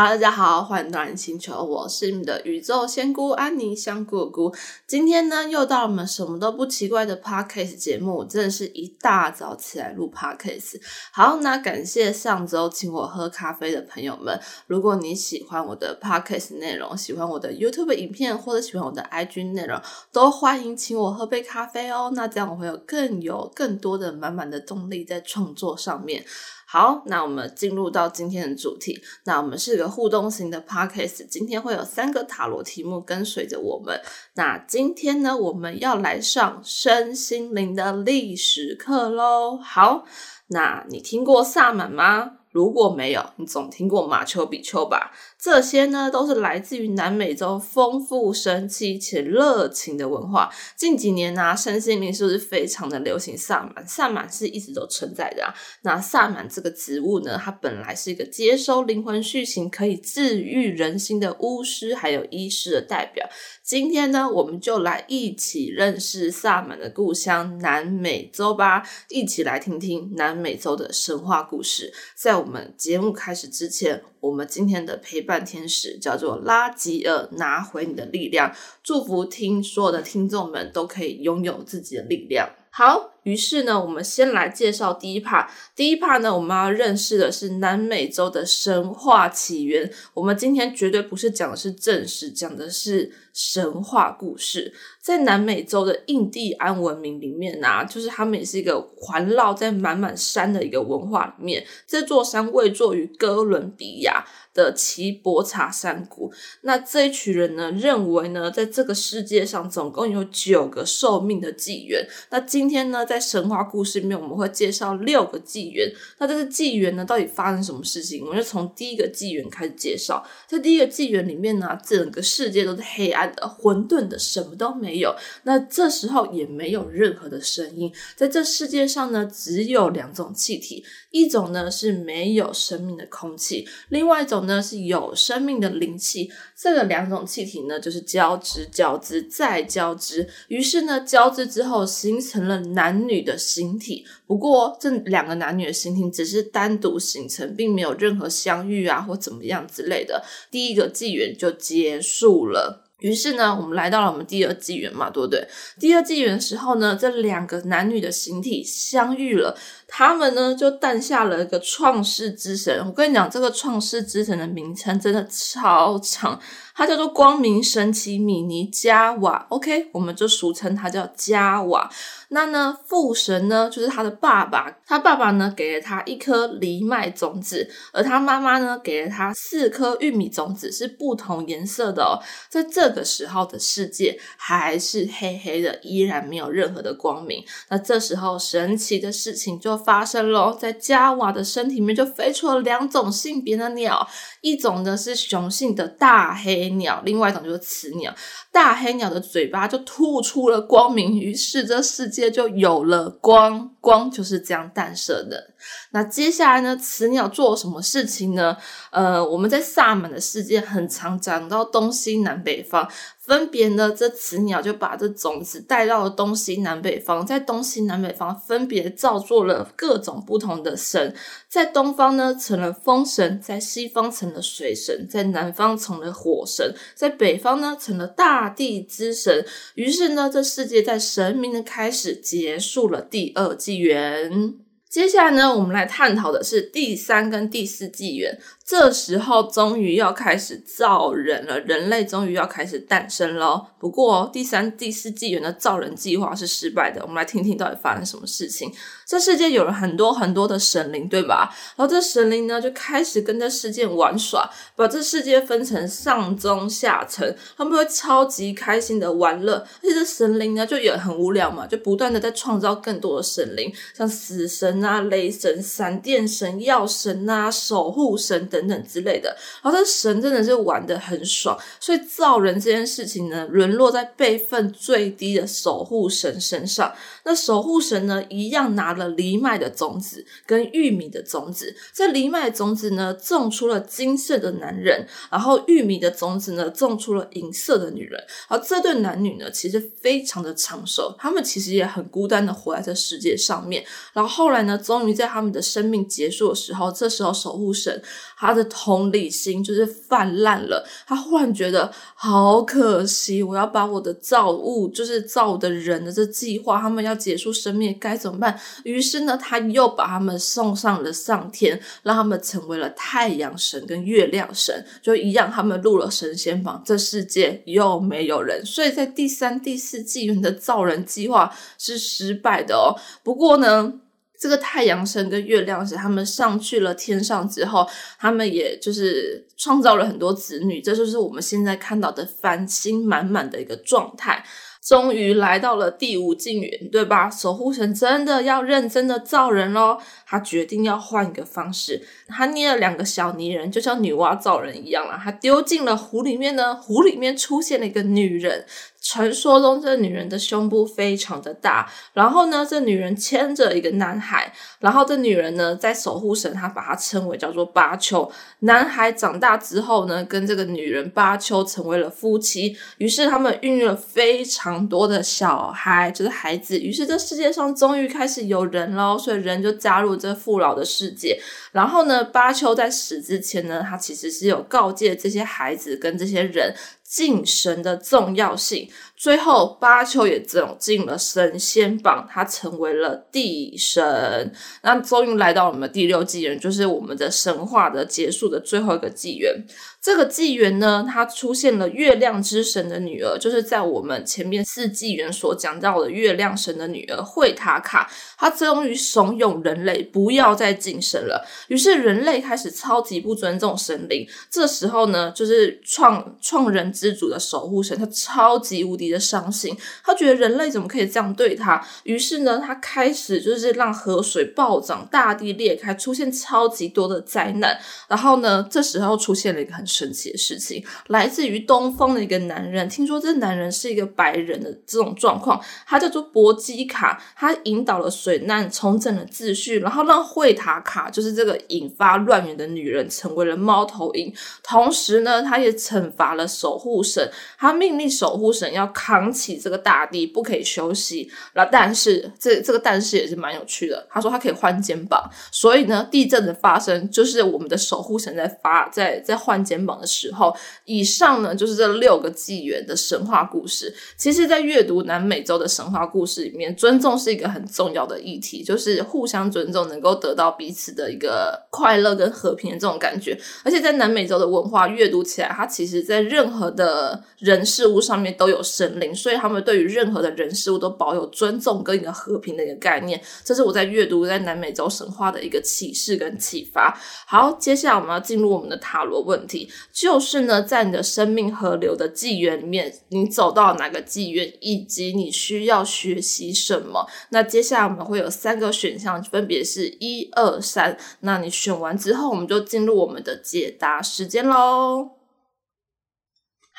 哈喽，大家好，欢迎来到星球，我是你们的宇宙仙姑安妮香姑姑。今天呢，又到了我们什么都不奇怪的 podcast 节目，真的是一大早起来录 podcast。好，那感谢上周请我喝咖啡的朋友们。如果你喜欢我的 podcast 内容，喜欢我的 YouTube 影片，或者喜欢我的 IG 内容，都欢迎请我喝杯咖啡哦。那这样我会有更有更多的满满的动力在创作上面。好，那我们进入到今天的主题。那我们是个互动型的 podcast，今天会有三个塔罗题目跟随着我们。那今天呢，我们要来上身心灵的历史课喽。好，那你听过萨满吗？如果没有，你总听过马丘比丘吧？这些呢，都是来自于南美洲丰富、神奇且热情的文化。近几年呢，身心灵是不是非常的流行？萨满，萨满是一直都存在的啊。那萨满这个植物呢，它本来是一个接收灵魂续行、可以治愈人心的巫师还有医师的代表。今天呢，我们就来一起认识萨满的故乡南美洲吧，一起来听听南美洲的神话故事。在我们节目开始之前，我们今天的陪伴半天使叫做拉吉尔，拿回你的力量，祝福听所有的听众们都可以拥有自己的力量。好，于是呢，我们先来介绍第一 part。第一 part 呢，我们要认识的是南美洲的神话起源。我们今天绝对不是讲的是正史，讲的是神话故事。在南美洲的印第安文明里面啊，就是他们也是一个环绕在满满山的一个文化里面。这座山位坐于哥伦比亚的奇博查山谷。那这一群人呢，认为呢，在这个世界上总共有九个寿命的纪元。那今今天呢，在神话故事里面，我们会介绍六个纪元。那这个纪元呢，到底发生什么事情？我们就从第一个纪元开始介绍。在第一个纪元里面呢，整个世界都是黑暗的、混沌的，什么都没有。那这时候也没有任何的声音。在这世界上呢，只有两种气体，一种呢是没有生命的空气，另外一种呢是有生命的灵气。这个两种气体呢，就是交织、交织再交织。于是呢，交织之后形成了男女的形体。不过，这两个男女的形体只是单独形成，并没有任何相遇啊或怎么样之类的。第一个纪元就结束了。于是呢，我们来到了我们第二纪元嘛，对不对？第二纪元的时候呢，这两个男女的形体相遇了，他们呢就诞下了一个创世之神。我跟你讲，这个创世之神的名称真的超长，它叫做光明神奇米尼加瓦。OK，我们就俗称它叫加瓦。那呢，父神呢，就是他的爸爸。他爸爸呢，给了他一颗藜麦种子，而他妈妈呢，给了他四颗玉米种子，是不同颜色的哦。在这个时候的世界还是黑黑的，依然没有任何的光明。那这时候，神奇的事情就发生了，在加瓦的身体里面就飞出了两种性别的鸟，一种呢是雄性的大黑鸟，另外一种就是雌鸟。大黑鸟的嘴巴就吐出了光明，于是这世界。就有了光，光就是这样诞生的。那接下来呢？雌鸟做什么事情呢？呃，我们在萨满的世界很常讲到东西南北方，分别呢，这雌鸟就把这种子带到了东西南北方，在东西南北方分别造作了各种不同的神，在东方呢成了风神，在西方成了水神，在南方成了火神，在北方呢成了大地之神。于是呢，这世界在神明的开始结束了第二季纪元。接下来呢，我们来探讨的是第三跟第四纪元。这时候终于要开始造人了，人类终于要开始诞生了。不过第三、第四纪元的造人计划是失败的。我们来听听到底发生什么事情。这世界有了很多很多的神灵，对吧？然后这神灵呢就开始跟这世界玩耍，把这世界分成上中下层，他们会超级开心的玩乐。而且这神灵呢就也很无聊嘛，就不断的在创造更多的神灵，像死神啊、雷神、闪电神、药神啊、守护神等。等等之类的，然后这神真的是玩的很爽，所以造人这件事情呢，沦落在辈分最低的守护神身上。那守护神呢，一样拿了藜麦的种子跟玉米的种子，这藜麦种子呢，种出了金色的男人，然后玉米的种子呢，种出了银色的女人。而这对男女呢，其实非常的长寿，他们其实也很孤单的活在这世界上面。然后后来呢，终于在他们的生命结束的时候，这时候守护神还。他的同理心就是泛滥了。他忽然觉得好可惜，我要把我的造物，就是造的人的这计划，他们要结束生命该怎么办？于是呢，他又把他们送上了上天，让他们成为了太阳神跟月亮神，就一样，他们入了神仙房，这世界又没有人。所以在第三、第四纪元的造人计划是失败的哦。不过呢。这个太阳神跟月亮神，他们上去了天上之后，他们也就是创造了很多子女，这就是我们现在看到的繁星满满的一个状态。终于来到了第五纪元，对吧？守护神真的要认真的造人喽，他决定要换一个方式，他捏了两个小泥人，就像女娲造人一样了，他丢进了湖里面呢，湖里面出现了一个女人。传说中，这女人的胸部非常的大，然后呢，这女人牵着一个男孩，然后这女人呢，在守护神，她把她称为叫做巴丘。男孩长大之后呢，跟这个女人巴丘成为了夫妻，于是他们孕育了非常多的小孩，就是孩子。于是这世界上终于开始有人喽，所以人就加入这富饶的世界。然后呢，巴丘在死之前呢，他其实是有告诫这些孩子跟这些人。敬神的重要性，最后巴丘也走进了神仙榜，他成为了地神。那终于来到我们第六纪元，就是我们的神话的结束的最后一个纪元。这个纪元呢，它出现了月亮之神的女儿，就是在我们前面四纪元所讲到的月亮神的女儿惠塔卡，她终于怂恿人类不要再敬神了。于是人类开始超级不尊重神灵。这时候呢，就是创创人之主的守护神，他超级无敌的伤心，他觉得人类怎么可以这样对他？于是呢，他开始就是让河水暴涨，大地裂开，出现超级多的灾难。然后呢，这时候出现了一个很。神奇的事情来自于东方的一个男人，听说这男人是一个白人的这种状况，他叫做博基卡，他引导了水难，重整了秩序，然后让惠塔卡，就是这个引发乱源的女人，成为了猫头鹰。同时呢，他也惩罚了守护神，他命令守护神要扛起这个大地，不可以休息。然后，但是这这个但是也是蛮有趣的，他说他可以换肩膀，所以呢，地震的发生就是我们的守护神在发在在换肩。膀的时候，以上呢就是这六个纪元的神话故事。其实，在阅读南美洲的神话故事里面，尊重是一个很重要的议题，就是互相尊重，能够得到彼此的一个快乐跟和平的这种感觉。而且，在南美洲的文化阅读起来，它其实在任何的人事物上面都有深神灵，所以他们对于任何的人事物都保有尊重跟一个和平的一个概念。这是我在阅读在南美洲神话的一个启示跟启发。好，接下来我们要进入我们的塔罗问题。就是呢，在你的生命河流的纪元里面，你走到哪个纪元，以及你需要学习什么？那接下来我们会有三个选项，分别是一二三。那你选完之后，我们就进入我们的解答时间喽。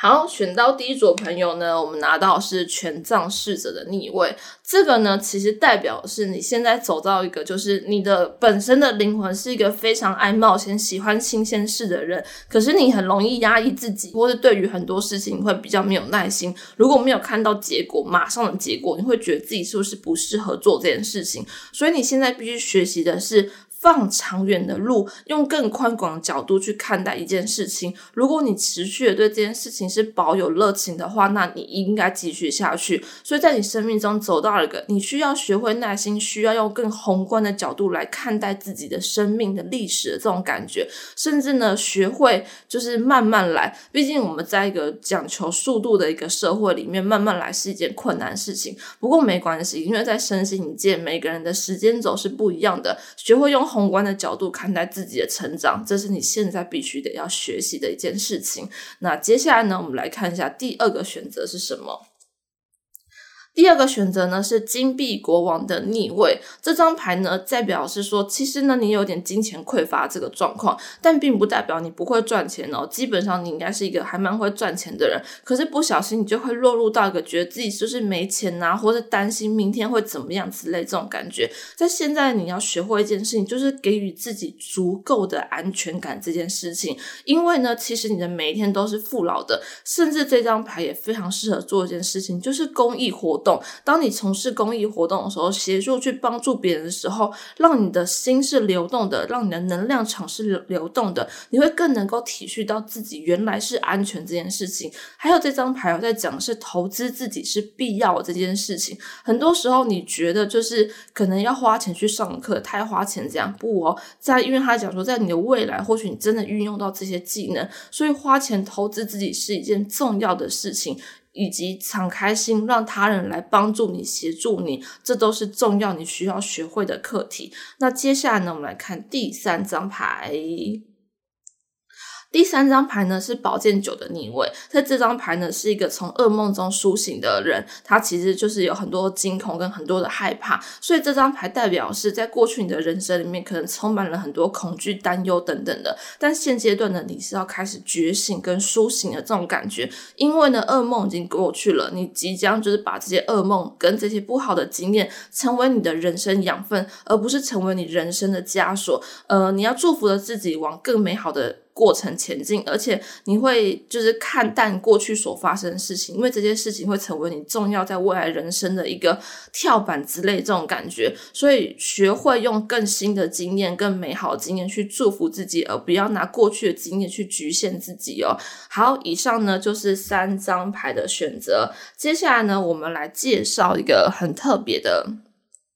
好，选到第一组朋友呢，我们拿到是权杖侍者的逆位。这个呢，其实代表是你现在走到一个，就是你的本身的灵魂是一个非常爱冒险、喜欢新鲜事的人。可是你很容易压抑自己，或者对于很多事情会比较没有耐心。如果没有看到结果，马上的结果，你会觉得自己是不是不适合做这件事情？所以你现在必须学习的是。放长远的路，用更宽广的角度去看待一件事情。如果你持续的对这件事情是保有热情的话，那你应该继续下去。所以在你生命中走到了一个，你需要学会耐心，需要用更宏观的角度来看待自己的生命的历史的这种感觉，甚至呢，学会就是慢慢来。毕竟我们在一个讲求速度的一个社会里面，慢慢来是一件困难事情。不过没关系，因为在身心一界，每个人的时间轴是不一样的，学会用。宏观的角度看待自己的成长，这是你现在必须得要学习的一件事情。那接下来呢，我们来看一下第二个选择是什么。第二个选择呢是金币国王的逆位，这张牌呢代表是说，其实呢你有点金钱匮乏这个状况，但并不代表你不会赚钱哦。基本上你应该是一个还蛮会赚钱的人，可是不小心你就会落入到一个觉得自己就是没钱呐，或者担心明天会怎么样之类这种感觉。在现在你要学会一件事情，就是给予自己足够的安全感这件事情，因为呢，其实你的每一天都是富饶的，甚至这张牌也非常适合做一件事情，就是公益活动。动。当你从事公益活动的时候，协助去帮助别人的时候，让你的心是流动的，让你的能量场是流流动的，你会更能够体恤到自己原来是安全这件事情。还有这张牌我在讲是投资自己是必要这件事情。很多时候你觉得就是可能要花钱去上课，太花钱这样不哦，在因为他讲说，在你的未来，或许你真的运用到这些技能，所以花钱投资自己是一件重要的事情，以及敞开心让他人来帮助你、协助你，这都是重要你需要学会的课题。那接下来呢，我们来看第三张牌。第三张牌呢是宝剑九的逆位，在这张牌呢是一个从噩梦中苏醒的人，他其实就是有很多惊恐跟很多的害怕，所以这张牌代表是在过去你的人生里面可能充满了很多恐惧、担忧等等的，但现阶段呢你是要开始觉醒跟苏醒的这种感觉，因为呢噩梦已经过去了，你即将就是把这些噩梦跟这些不好的经验成为你的人生养分，而不是成为你人生的枷锁。呃，你要祝福的自己往更美好的。过程前进，而且你会就是看淡过去所发生的事情，因为这些事情会成为你重要在未来人生的一个跳板之类这种感觉。所以学会用更新的经验、更美好的经验去祝福自己，而不要拿过去的经验去局限自己哦。好，以上呢就是三张牌的选择。接下来呢，我们来介绍一个很特别的、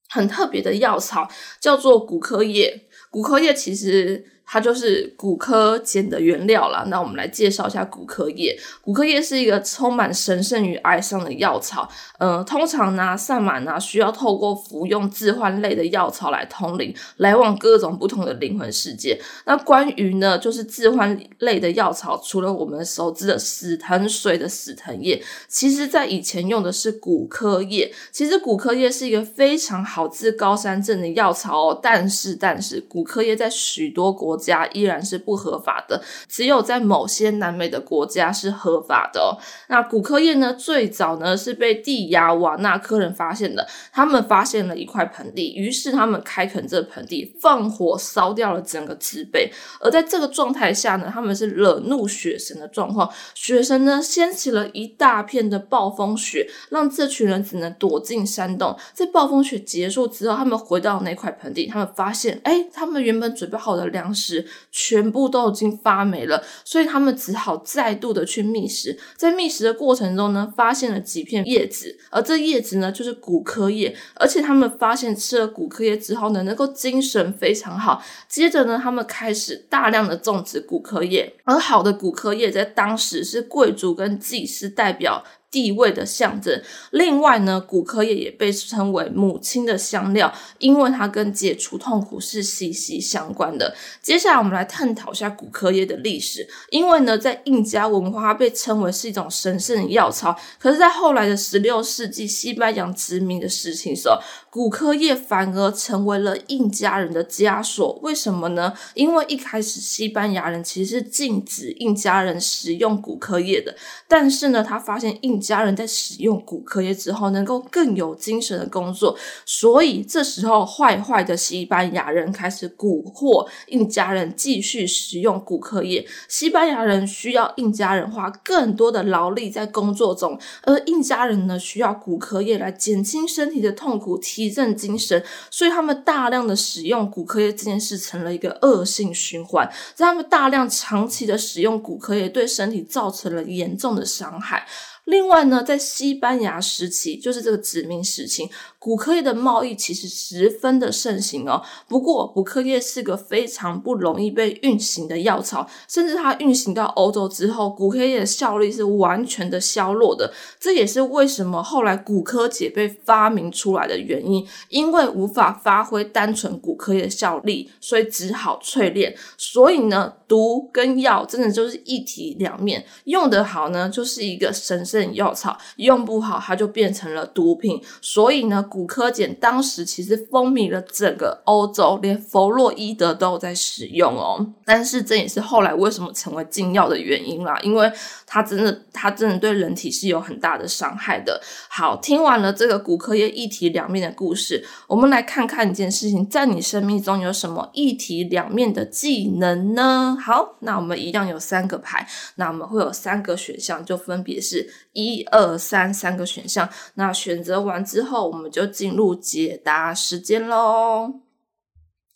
很特别的药草，叫做骨科叶。骨科叶其实。它就是骨科碱的原料了。那我们来介绍一下骨科叶。骨科叶是一个充满神圣与哀伤的药草。嗯，通常呢，萨满呢需要透过服用致幻类的药草来通灵，来往各种不同的灵魂世界。那关于呢，就是致幻类的药草，除了我们熟知的死藤水的死藤叶，其实在以前用的是骨科叶。其实骨科叶是一个非常好治高山症的药草哦。但是，但是骨科叶在许多国家依然是不合法的，只有在某些南美的国家是合法的。哦那骨科叶呢？最早呢是被蒂亚瓦纳科人发现的，他们发现了一块盆地，于是他们开垦这盆地，放火烧掉了整个植被。而在这个状态下呢，他们是惹怒雪神的状况，雪神呢掀起了一大片的暴风雪，让这群人只能躲进山洞。在暴风雪结束之后，他们回到那块盆地，他们发现，哎，他们原本准备好的粮食。全部都已经发霉了，所以他们只好再度的去觅食。在觅食的过程中呢，发现了几片叶子，而这叶子呢就是骨科叶，而且他们发现吃了骨科叶之后呢，能够精神非常好。接着呢，他们开始大量的种植骨科叶，而好的骨科叶在当时是贵族跟祭司代表。地位的象征。另外呢，骨科叶也被称为母亲的香料，因为它跟解除痛苦是息息相关的。接下来，我们来探讨一下骨科叶的历史。因为呢，在印加文化，被称为是一种神圣的药草。可是，在后来的十六世纪西班牙殖民的时期时候，骨科叶反而成为了印加人的枷锁。为什么呢？因为一开始西班牙人其实是禁止印加人食用骨科叶的，但是呢，他发现印家人在使用骨科液之后，能够更有精神的工作，所以这时候坏坏的西班牙人开始蛊惑印加人继续使用骨科液。西班牙人需要印加人花更多的劳力在工作中，而印加人呢需要骨科液来减轻身体的痛苦，提振精神，所以他们大量的使用骨科液这件事成了一个恶性循环。在他们大量长期的使用骨科液，对身体造成了严重的伤害。另外呢，在西班牙时期，就是这个殖民时期。骨科业的贸易其实十分的盛行哦。不过，骨科业是个非常不容易被运行的药草，甚至它运行到欧洲之后，骨科业的效率是完全的消落的。这也是为什么后来骨科解被发明出来的原因，因为无法发挥单纯骨科业的效力，所以只好淬炼。所以呢，毒跟药真的就是一体两面，用得好呢，就是一个神圣药草；用不好，它就变成了毒品。所以呢。骨科碱当时其实风靡了整个欧洲，连弗洛伊德都在使用哦。但是这也是后来为什么成为禁药的原因啦，因为它真的，它真的对人体是有很大的伤害的。好，听完了这个骨科液一体两面的故事，我们来看看一件事情，在你生命中有什么一体两面的技能呢？好，那我们一样有三个牌，那我们会有三个选项，就分别是。一二三三个选项。那选择完之后，我们就进入解答时间喽。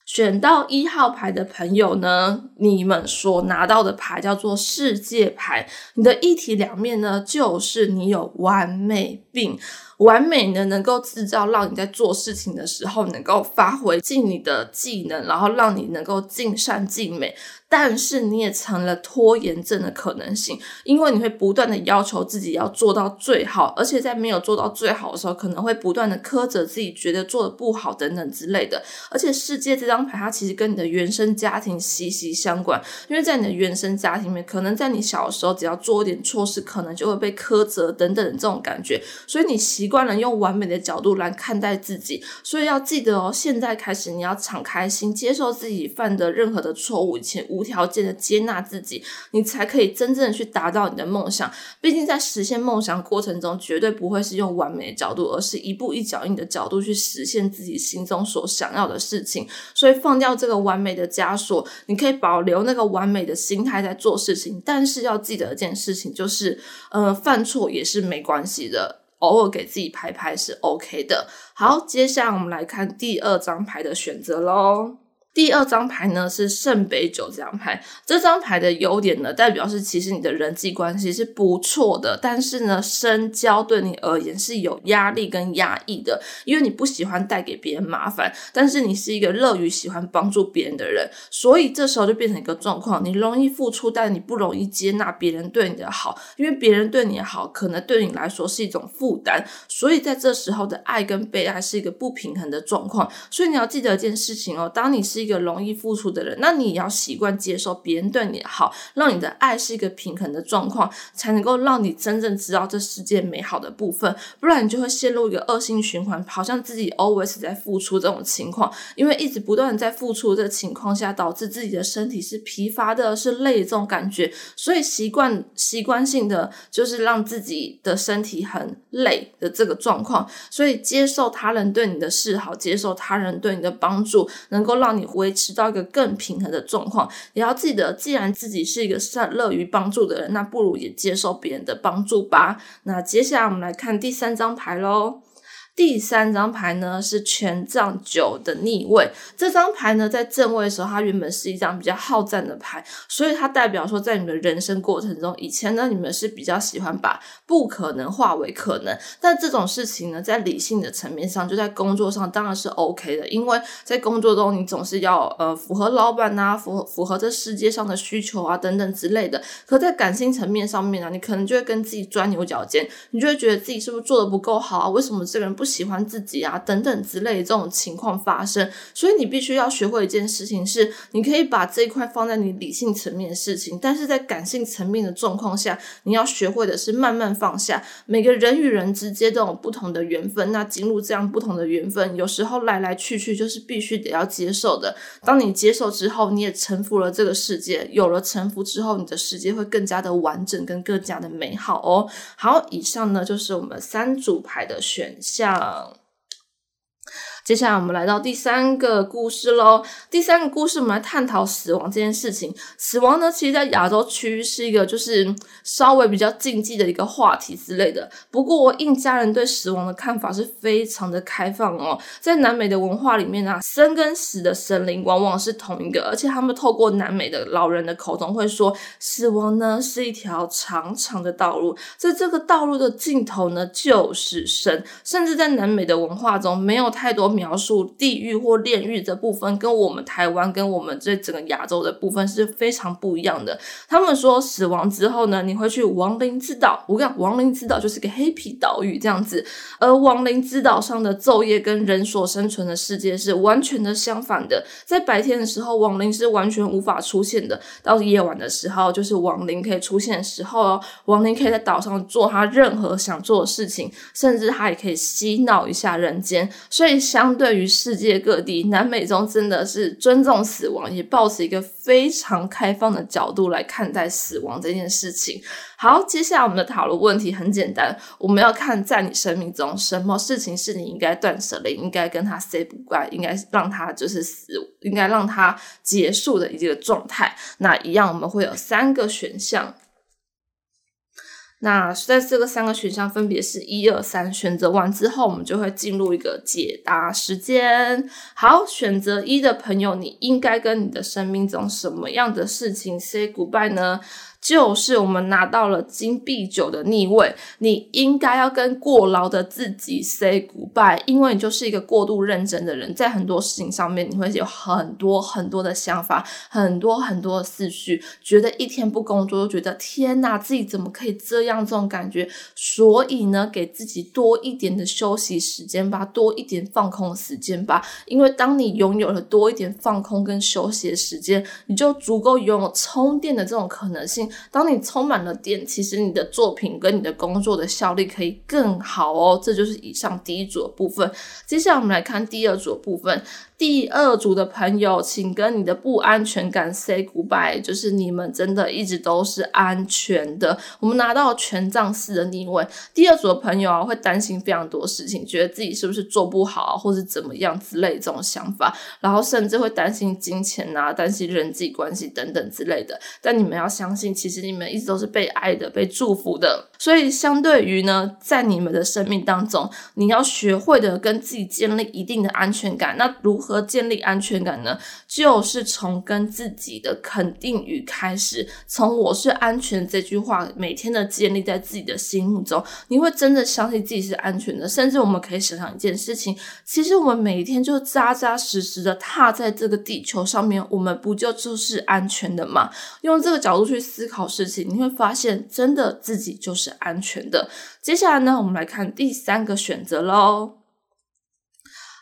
选到一号牌的朋友呢，你们所拿到的牌叫做世界牌。你的一体两面呢，就是你有完美病。完美呢，能够制造让你在做事情的时候能够发挥尽你的技能，然后让你能够尽善尽美。但是你也成了拖延症的可能性，因为你会不断的要求自己要做到最好，而且在没有做到最好的时候，可能会不断的苛责自己，觉得做的不好等等之类的。而且世界这张牌，它其实跟你的原生家庭息息相关，因为在你的原生家庭里面，可能在你小的时候，只要做一点错事，可能就会被苛责等等这种感觉，所以你习惯了用完美的角度来看待自己。所以要记得哦，现在开始你要敞开心，接受自己犯的任何的错误，且无无条件的接纳自己，你才可以真正的去达到你的梦想。毕竟在实现梦想过程中，绝对不会是用完美的角度，而是一步一脚印的角度去实现自己心中所想要的事情。所以放掉这个完美的枷锁，你可以保留那个完美的心态在做事情。但是要记得一件事情，就是呃，犯错也是没关系的，偶尔给自己拍拍是 OK 的。好，接下来我们来看第二张牌的选择喽。第二张牌呢是圣杯九这张牌，这张牌的优点呢，代表是其实你的人际关系是不错的，但是呢，深交对你而言是有压力跟压抑的，因为你不喜欢带给别人麻烦，但是你是一个乐于喜欢帮助别人的人，所以这时候就变成一个状况，你容易付出，但你不容易接纳别人对你的好，因为别人对你好，可能对你来说是一种负担，所以在这时候的爱跟被爱是一个不平衡的状况，所以你要记得一件事情哦，当你是一一个容易付出的人，那你也要习惯接受别人对你好，让你的爱是一个平衡的状况，才能够让你真正知道这世界美好的部分。不然你就会陷入一个恶性循环，好像自己 always 在付出这种情况，因为一直不断在付出这个情况下，导致自己的身体是疲乏的，是累的这种感觉。所以习惯习惯性的就是让自己的身体很累的这个状况。所以接受他人对你的示好，接受他人对你的帮助，能够让你。维持到一个更平衡的状况，也要记得，既然自己是一个善乐于帮助的人，那不如也接受别人的帮助吧。那接下来我们来看第三张牌喽。第三张牌呢是权杖九的逆位，这张牌呢在正位的时候，它原本是一张比较好战的牌，所以它代表说，在你们人生过程中，以前呢你们是比较喜欢把不可能化为可能，但这种事情呢，在理性的层面上，就在工作上当然是 OK 的，因为在工作中你总是要呃符合老板呐，符合符合这世界上的需求啊等等之类的。可在感性层面上面呢，你可能就会跟自己钻牛角尖，你就会觉得自己是不是做的不够好啊？为什么这个人不？喜欢自己啊，等等之类这种情况发生，所以你必须要学会一件事情，是你可以把这一块放在你理性层面的事情，但是在感性层面的状况下，你要学会的是慢慢放下。每个人与人之间都有不同的缘分，那进入这样不同的缘分，有时候来来去去就是必须得要接受的。当你接受之后，你也臣服了这个世界，有了臣服之后，你的世界会更加的完整，跟更加的美好哦。好，以上呢就是我们三组牌的选项。上。接下来我们来到第三个故事喽。第三个故事，我们来探讨死亡这件事情。死亡呢，其实，在亚洲区域是一个就是稍微比较禁忌的一个话题之类的。不过，印加人对死亡的看法是非常的开放哦。在南美的文化里面啊，生跟死的神灵往往是同一个，而且他们透过南美的老人的口中会说，死亡呢是一条长长的道路，在这个道路的尽头呢就是生。甚至在南美的文化中，没有太多。描述地狱或炼狱这部分，跟我们台湾跟我们这整个亚洲的部分是非常不一样的。他们说死亡之后呢，你会去亡灵之岛。我讲亡灵之岛就是个黑皮岛屿这样子，而亡灵之岛上的昼夜跟人所生存的世界是完全的相反的。在白天的时候，亡灵是完全无法出现的；到夜晚的时候，就是亡灵可以出现的时候哦。亡灵可以在岛上做他任何想做的事情，甚至他也可以嬉闹一下人间。所以相相对于世界各地，南美洲真的是尊重死亡，也保持一个非常开放的角度来看待死亡这件事情。好，接下来我们的讨论问题很简单，我们要看在你生命中什么事情是你应该断舍离，应该跟他 say goodbye，应该让他就是死，应该让他结束的一个状态。那一样，我们会有三个选项。那在这个三个选项分别是一二三，选择完之后，我们就会进入一个解答时间。好，选择一的朋友，你应该跟你的生命中什么样的事情 say goodbye 呢？就是我们拿到了金币九的逆位，你应该要跟过劳的自己 say goodbye，因为你就是一个过度认真的人，在很多事情上面你会有很多很多的想法，很多很多的思绪，觉得一天不工作就觉得天哪，自己怎么可以这样？这种感觉，所以呢，给自己多一点的休息时间吧，多一点放空时间吧，因为当你拥有了多一点放空跟休息的时间，你就足够拥有充电的这种可能性。当你充满了电，其实你的作品跟你的工作的效率可以更好哦。这就是以上第一组的部分。接下来我们来看第二组的部分。第二组的朋友，请跟你的不安全感 say goodbye，就是你们真的一直都是安全的。我们拿到权杖四的逆位。第二组的朋友啊，会担心非常多事情，觉得自己是不是做不好，或是怎么样之类这种想法，然后甚至会担心金钱啊，担心人际关系等等之类的。但你们要相信，其实你们一直都是被爱的，被祝福的。所以相对于呢，在你们的生命当中，你要学会的跟自己建立一定的安全感。那如何建立安全感呢？就是从跟自己的肯定语开始，从“我是安全”这句话每天的建立在自己的心目中，你会真的相信自己是安全的。甚至我们可以想想一件事情，其实我们每天就扎扎实实的踏在这个地球上面，我们不就就是安全的吗？用这个角度去思考事情，你会发现，真的自己就是。安全的。接下来呢，我们来看第三个选择喽。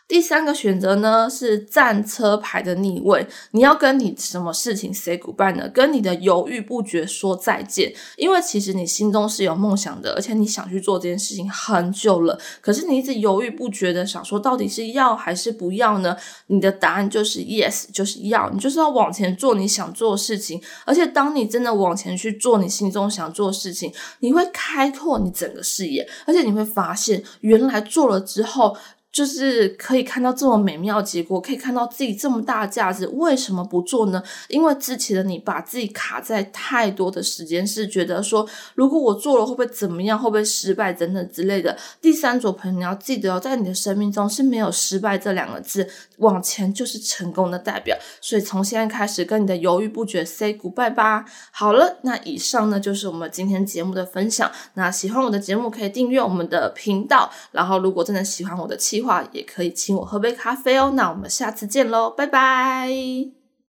第三个选择呢是战车牌的逆位，你要跟你什么事情 say goodbye 呢？跟你的犹豫不决说再见。因为其实你心中是有梦想的，而且你想去做这件事情很久了，可是你一直犹豫不决的想说到底是要还是不要呢？你的答案就是 yes，就是要，你就是要往前做你想做的事情。而且当你真的往前去做你心中想做的事情，你会开拓你整个视野，而且你会发现原来做了之后。就是可以看到这么美妙结果，可以看到自己这么大的价值，为什么不做呢？因为之前的你把自己卡在太多的时间，是觉得说，如果我做了会不会怎么样，会不会失败等等之类的。第三组朋友，你要记得哦，在你的生命中是没有失败这两个字，往前就是成功的代表。所以从现在开始，跟你的犹豫不决 say goodbye 吧。好了，那以上呢就是我们今天节目的分享。那喜欢我的节目可以订阅我们的频道，然后如果真的喜欢我的气。话也可以请我喝杯咖啡哦，那我们下次见喽，拜拜。